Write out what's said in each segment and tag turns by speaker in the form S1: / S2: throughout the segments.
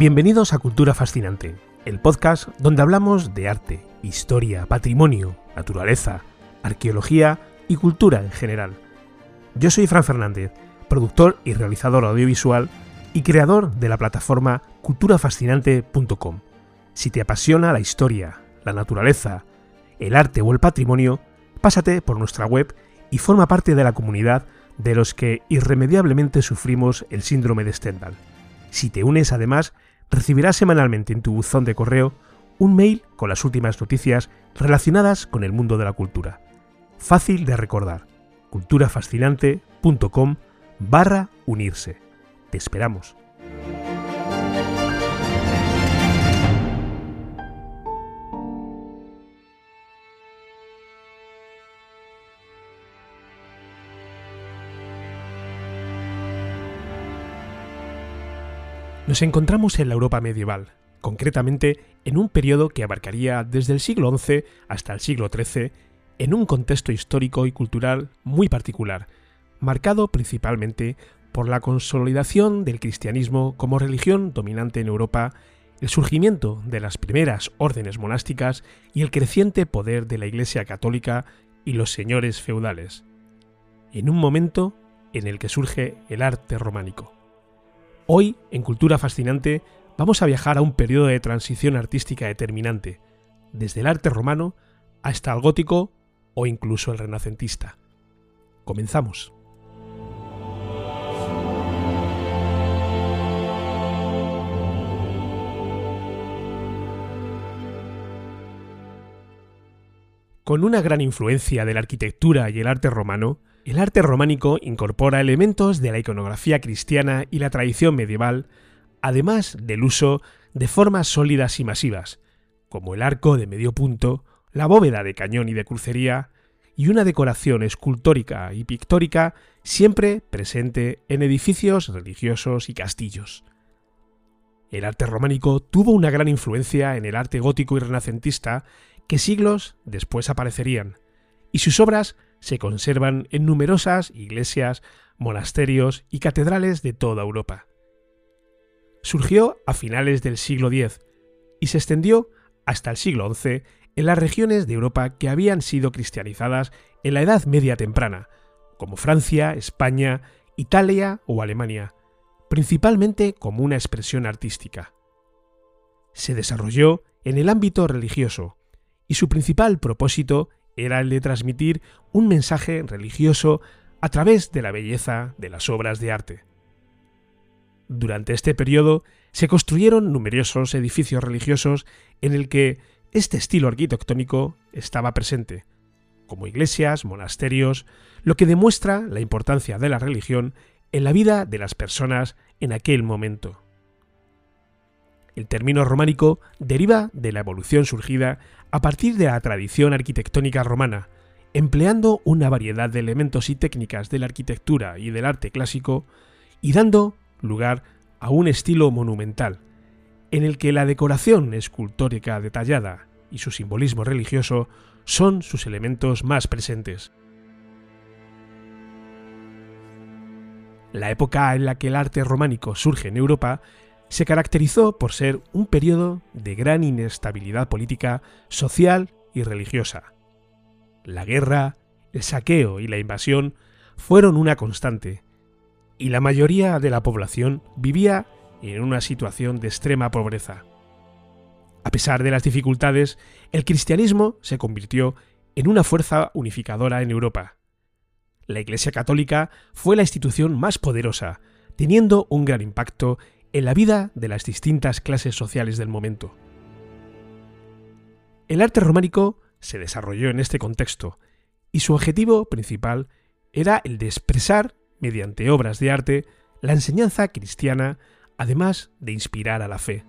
S1: Bienvenidos a Cultura Fascinante, el podcast donde hablamos de arte, historia, patrimonio, naturaleza, arqueología y cultura en general. Yo soy Fran Fernández, productor y realizador audiovisual y creador de la plataforma culturafascinante.com. Si te apasiona la historia, la naturaleza, el arte o el patrimonio, pásate por nuestra web y forma parte de la comunidad de los que irremediablemente sufrimos el síndrome de Stendhal. Si te unes además, recibirás semanalmente en tu buzón de correo un mail con las últimas noticias relacionadas con el mundo de la cultura. Fácil de recordar. culturafascinante.com barra unirse. Te esperamos. Nos encontramos en la Europa medieval, concretamente en un periodo que abarcaría desde el siglo XI hasta el siglo XIII, en un contexto histórico y cultural muy particular, marcado principalmente por la consolidación del cristianismo como religión dominante en Europa, el surgimiento de las primeras órdenes monásticas y el creciente poder de la Iglesia católica y los señores feudales, en un momento en el que surge el arte románico. Hoy, en Cultura Fascinante, vamos a viajar a un periodo de transición artística determinante, desde el arte romano hasta el gótico o incluso el renacentista. Comenzamos. Con una gran influencia de la arquitectura y el arte romano, el arte románico incorpora elementos de la iconografía cristiana y la tradición medieval, además del uso de formas sólidas y masivas, como el arco de medio punto, la bóveda de cañón y de crucería, y una decoración escultórica y pictórica siempre presente en edificios religiosos y castillos. El arte románico tuvo una gran influencia en el arte gótico y renacentista que siglos después aparecerían, y sus obras se conservan en numerosas iglesias, monasterios y catedrales de toda Europa. Surgió a finales del siglo X y se extendió hasta el siglo XI en las regiones de Europa que habían sido cristianizadas en la Edad Media temprana, como Francia, España, Italia o Alemania, principalmente como una expresión artística. Se desarrolló en el ámbito religioso, y su principal propósito era el de transmitir un mensaje religioso a través de la belleza de las obras de arte. Durante este periodo se construyeron numerosos edificios religiosos en el que este estilo arquitectónico estaba presente, como iglesias, monasterios, lo que demuestra la importancia de la religión en la vida de las personas en aquel momento. El término románico deriva de la evolución surgida a partir de la tradición arquitectónica romana, empleando una variedad de elementos y técnicas de la arquitectura y del arte clásico, y dando lugar a un estilo monumental, en el que la decoración escultórica detallada y su simbolismo religioso son sus elementos más presentes. La época en la que el arte románico surge en Europa se caracterizó por ser un periodo de gran inestabilidad política, social y religiosa. La guerra, el saqueo y la invasión fueron una constante, y la mayoría de la población vivía en una situación de extrema pobreza. A pesar de las dificultades, el cristianismo se convirtió en una fuerza unificadora en Europa. La Iglesia Católica fue la institución más poderosa, teniendo un gran impacto en la vida de las distintas clases sociales del momento. El arte románico se desarrolló en este contexto y su objetivo principal era el de expresar, mediante obras de arte, la enseñanza cristiana, además de inspirar a la fe.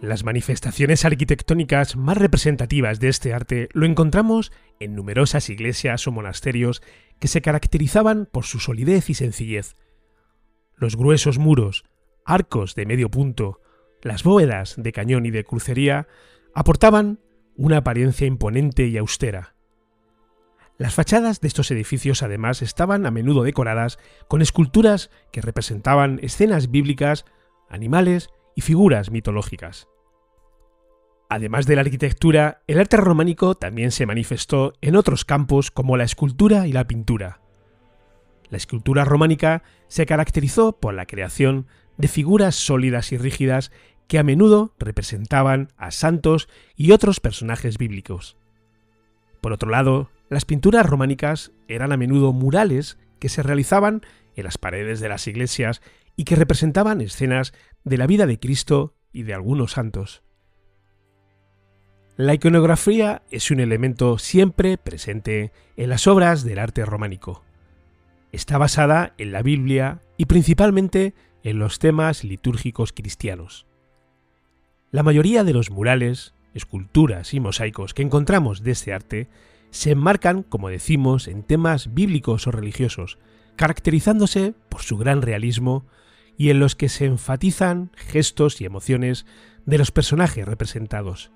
S1: Las manifestaciones arquitectónicas más representativas de este arte lo encontramos en numerosas iglesias o monasterios que se caracterizaban por su solidez y sencillez, los gruesos muros, arcos de medio punto, las bóvedas de cañón y de crucería aportaban una apariencia imponente y austera. Las fachadas de estos edificios además estaban a menudo decoradas con esculturas que representaban escenas bíblicas animales y figuras mitológicas. Además de la arquitectura, el arte románico también se manifestó en otros campos como la escultura y la pintura. La escultura románica se caracterizó por la creación de figuras sólidas y rígidas que a menudo representaban a santos y otros personajes bíblicos. Por otro lado, las pinturas románicas eran a menudo murales que se realizaban en las paredes de las iglesias y que representaban escenas de la vida de Cristo y de algunos santos. La iconografía es un elemento siempre presente en las obras del arte románico. Está basada en la Biblia y principalmente en los temas litúrgicos cristianos. La mayoría de los murales, esculturas y mosaicos que encontramos de este arte se enmarcan, como decimos, en temas bíblicos o religiosos, caracterizándose por su gran realismo y en los que se enfatizan gestos y emociones de los personajes representados.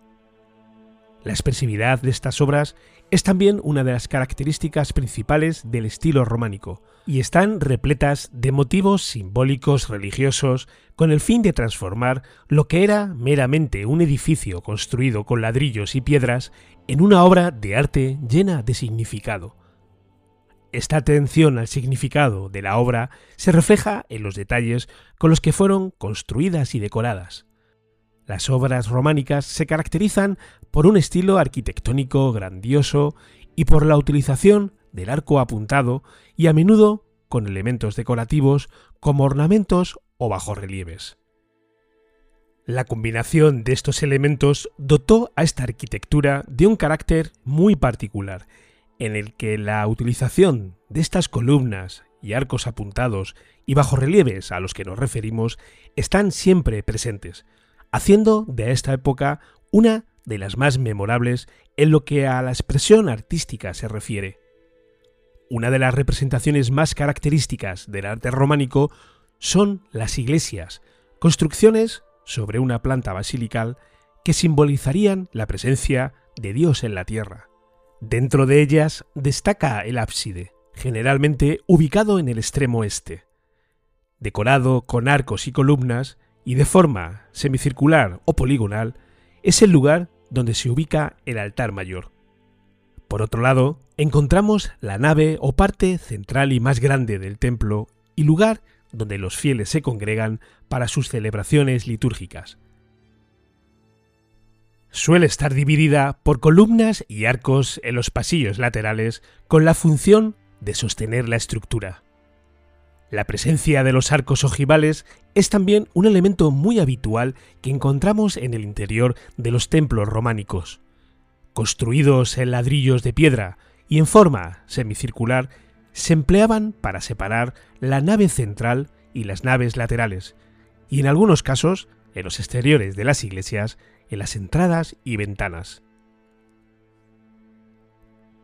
S1: La expresividad de estas obras es también una de las características principales del estilo románico, y están repletas de motivos simbólicos religiosos con el fin de transformar lo que era meramente un edificio construido con ladrillos y piedras en una obra de arte llena de significado. Esta atención al significado de la obra se refleja en los detalles con los que fueron construidas y decoradas. Las obras románicas se caracterizan por un estilo arquitectónico grandioso y por la utilización del arco apuntado y a menudo con elementos decorativos como ornamentos o bajorrelieves. La combinación de estos elementos dotó a esta arquitectura de un carácter muy particular, en el que la utilización de estas columnas y arcos apuntados y bajorrelieves a los que nos referimos están siempre presentes, haciendo de esta época una de las más memorables en lo que a la expresión artística se refiere. Una de las representaciones más características del arte románico son las iglesias, construcciones sobre una planta basilical que simbolizarían la presencia de Dios en la tierra. Dentro de ellas destaca el ábside, generalmente ubicado en el extremo este. Decorado con arcos y columnas, y de forma semicircular o poligonal, es el lugar donde se ubica el altar mayor. Por otro lado, encontramos la nave o parte central y más grande del templo y lugar donde los fieles se congregan para sus celebraciones litúrgicas. Suele estar dividida por columnas y arcos en los pasillos laterales con la función de sostener la estructura. La presencia de los arcos ojivales es también un elemento muy habitual que encontramos en el interior de los templos románicos. Construidos en ladrillos de piedra y en forma semicircular, se empleaban para separar la nave central y las naves laterales, y en algunos casos, en los exteriores de las iglesias, en las entradas y ventanas.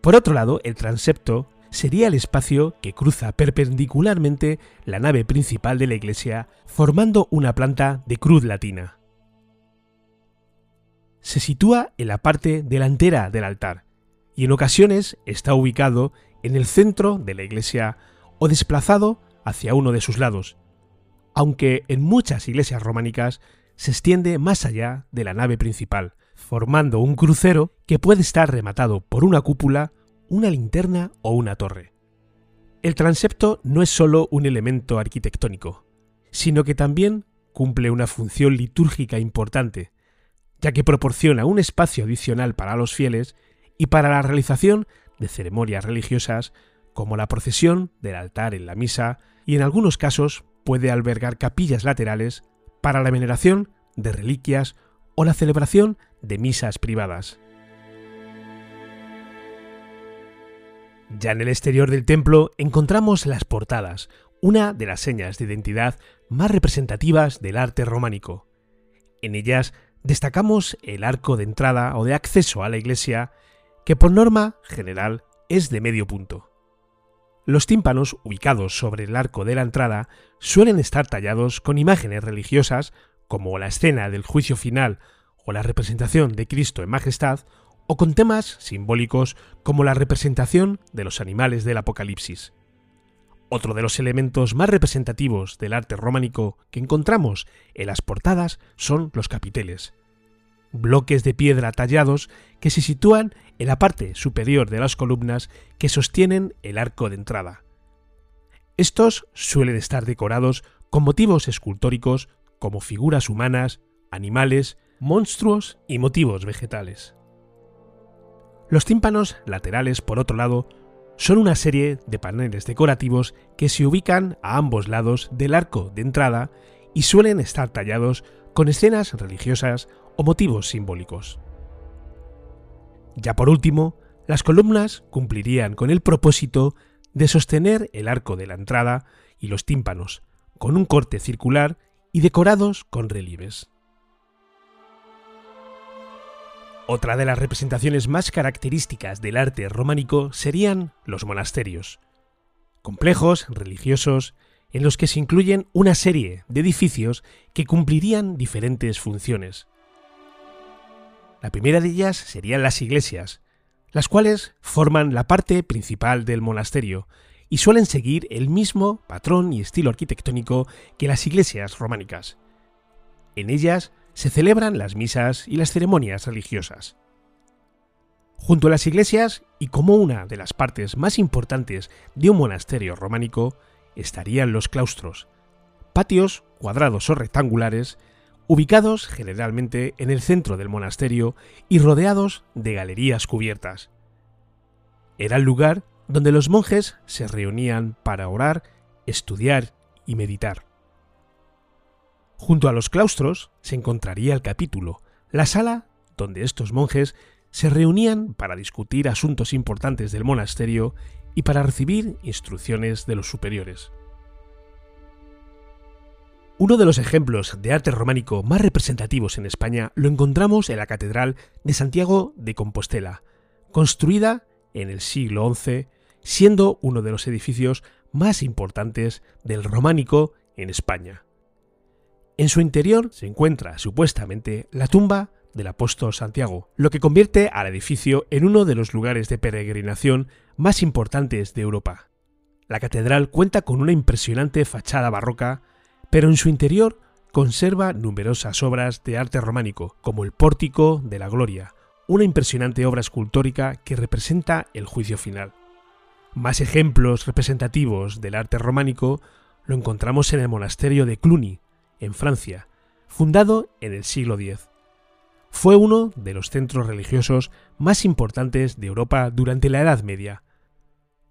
S1: Por otro lado, el transepto sería el espacio que cruza perpendicularmente la nave principal de la iglesia, formando una planta de cruz latina. Se sitúa en la parte delantera del altar y en ocasiones está ubicado en el centro de la iglesia o desplazado hacia uno de sus lados, aunque en muchas iglesias románicas se extiende más allá de la nave principal, formando un crucero que puede estar rematado por una cúpula una linterna o una torre. El transepto no es solo un elemento arquitectónico, sino que también cumple una función litúrgica importante, ya que proporciona un espacio adicional para los fieles y para la realización de ceremonias religiosas como la procesión del altar en la misa y en algunos casos puede albergar capillas laterales para la veneración de reliquias o la celebración de misas privadas. Ya en el exterior del templo encontramos las portadas, una de las señas de identidad más representativas del arte románico. En ellas destacamos el arco de entrada o de acceso a la iglesia, que por norma general es de medio punto. Los tímpanos ubicados sobre el arco de la entrada suelen estar tallados con imágenes religiosas como la escena del juicio final o la representación de Cristo en majestad o con temas simbólicos como la representación de los animales del Apocalipsis. Otro de los elementos más representativos del arte románico que encontramos en las portadas son los capiteles. Bloques de piedra tallados que se sitúan en la parte superior de las columnas que sostienen el arco de entrada. Estos suelen estar decorados con motivos escultóricos como figuras humanas, animales, monstruos y motivos vegetales. Los tímpanos laterales, por otro lado, son una serie de paneles decorativos que se ubican a ambos lados del arco de entrada y suelen estar tallados con escenas religiosas o motivos simbólicos. Ya por último, las columnas cumplirían con el propósito de sostener el arco de la entrada y los tímpanos, con un corte circular y decorados con relieves. Otra de las representaciones más características del arte románico serían los monasterios, complejos religiosos en los que se incluyen una serie de edificios que cumplirían diferentes funciones. La primera de ellas serían las iglesias, las cuales forman la parte principal del monasterio y suelen seguir el mismo patrón y estilo arquitectónico que las iglesias románicas. En ellas se celebran las misas y las ceremonias religiosas. Junto a las iglesias, y como una de las partes más importantes de un monasterio románico, estarían los claustros, patios cuadrados o rectangulares, ubicados generalmente en el centro del monasterio y rodeados de galerías cubiertas. Era el lugar donde los monjes se reunían para orar, estudiar y meditar. Junto a los claustros se encontraría el capítulo, la sala donde estos monjes se reunían para discutir asuntos importantes del monasterio y para recibir instrucciones de los superiores. Uno de los ejemplos de arte románico más representativos en España lo encontramos en la Catedral de Santiago de Compostela, construida en el siglo XI, siendo uno de los edificios más importantes del románico en España. En su interior se encuentra supuestamente la tumba del apóstol Santiago, lo que convierte al edificio en uno de los lugares de peregrinación más importantes de Europa. La catedral cuenta con una impresionante fachada barroca, pero en su interior conserva numerosas obras de arte románico, como el Pórtico de la Gloria, una impresionante obra escultórica que representa el juicio final. Más ejemplos representativos del arte románico lo encontramos en el monasterio de Cluny, en Francia, fundado en el siglo X. Fue uno de los centros religiosos más importantes de Europa durante la Edad Media.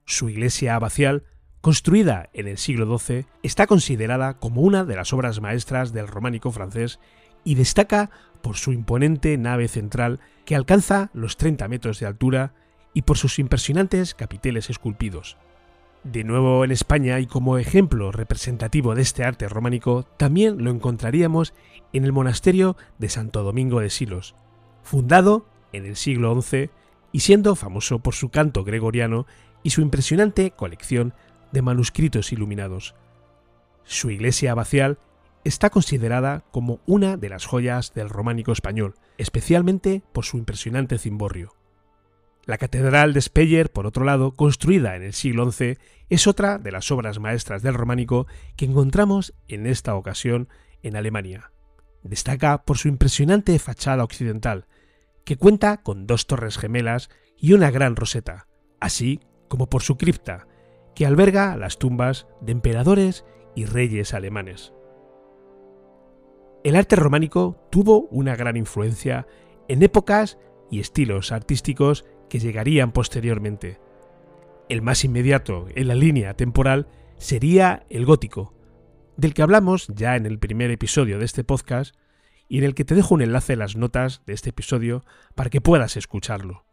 S1: Su iglesia abacial, construida en el siglo XII, está considerada como una de las obras maestras del románico francés y destaca por su imponente nave central que alcanza los 30 metros de altura y por sus impresionantes capiteles esculpidos. De nuevo en España y como ejemplo representativo de este arte románico, también lo encontraríamos en el monasterio de Santo Domingo de Silos, fundado en el siglo XI y siendo famoso por su canto gregoriano y su impresionante colección de manuscritos iluminados. Su iglesia abacial está considerada como una de las joyas del románico español, especialmente por su impresionante cimborrio. La Catedral de Speyer, por otro lado, construida en el siglo XI, es otra de las obras maestras del románico que encontramos en esta ocasión en Alemania. Destaca por su impresionante fachada occidental, que cuenta con dos torres gemelas y una gran roseta, así como por su cripta, que alberga las tumbas de emperadores y reyes alemanes. El arte románico tuvo una gran influencia en épocas y estilos artísticos que llegarían posteriormente. El más inmediato en la línea temporal sería el gótico, del que hablamos ya en el primer episodio de este podcast y en el que te dejo un enlace en las notas de este episodio para que puedas escucharlo.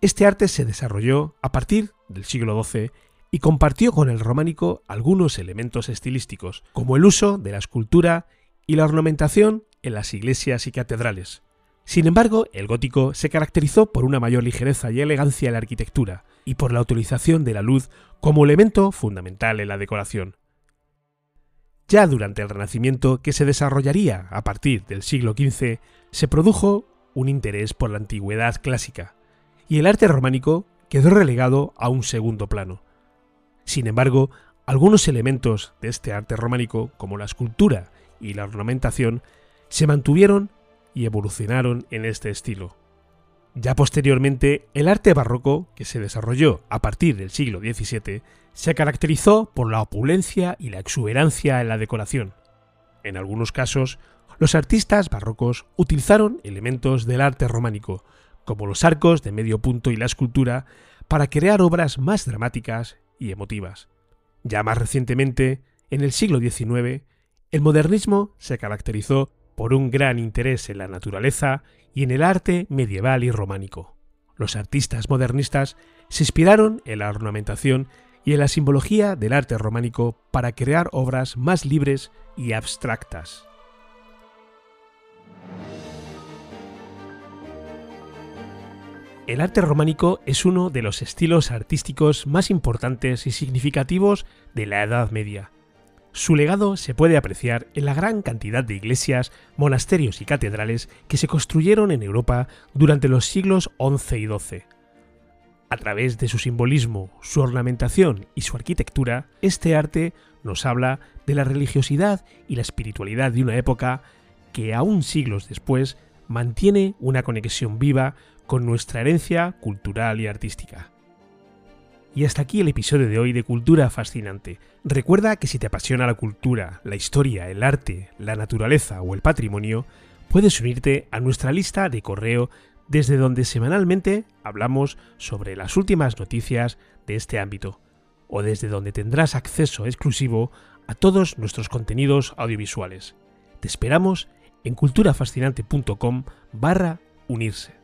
S1: Este arte se desarrolló a partir del siglo XII y compartió con el románico algunos elementos estilísticos, como el uso de la escultura y la ornamentación en las iglesias y catedrales. Sin embargo, el gótico se caracterizó por una mayor ligereza y elegancia en la arquitectura y por la utilización de la luz como elemento fundamental en la decoración. Ya durante el Renacimiento, que se desarrollaría a partir del siglo XV, se produjo un interés por la antigüedad clásica, y el arte románico quedó relegado a un segundo plano. Sin embargo, Algunos elementos de este arte románico, como la escultura y la ornamentación, se mantuvieron y evolucionaron en este estilo. Ya posteriormente, el arte barroco, que se desarrolló a partir del siglo XVII, se caracterizó por la opulencia y la exuberancia en la decoración. En algunos casos, los artistas barrocos utilizaron elementos del arte románico, como los arcos de medio punto y la escultura, para crear obras más dramáticas y emotivas. Ya más recientemente, en el siglo XIX, el modernismo se caracterizó por un gran interés en la naturaleza y en el arte medieval y románico. Los artistas modernistas se inspiraron en la ornamentación y en la simbología del arte románico para crear obras más libres y abstractas. El arte románico es uno de los estilos artísticos más importantes y significativos de la Edad Media. Su legado se puede apreciar en la gran cantidad de iglesias, monasterios y catedrales que se construyeron en Europa durante los siglos XI y XII. A través de su simbolismo, su ornamentación y su arquitectura, este arte nos habla de la religiosidad y la espiritualidad de una época que aún siglos después mantiene una conexión viva con nuestra herencia cultural y artística. Y hasta aquí el episodio de hoy de Cultura Fascinante. Recuerda que si te apasiona la cultura, la historia, el arte, la naturaleza o el patrimonio, puedes unirte a nuestra lista de correo desde donde semanalmente hablamos sobre las últimas noticias de este ámbito, o desde donde tendrás acceso exclusivo a todos nuestros contenidos audiovisuales. Te esperamos en culturafascinante.com barra unirse.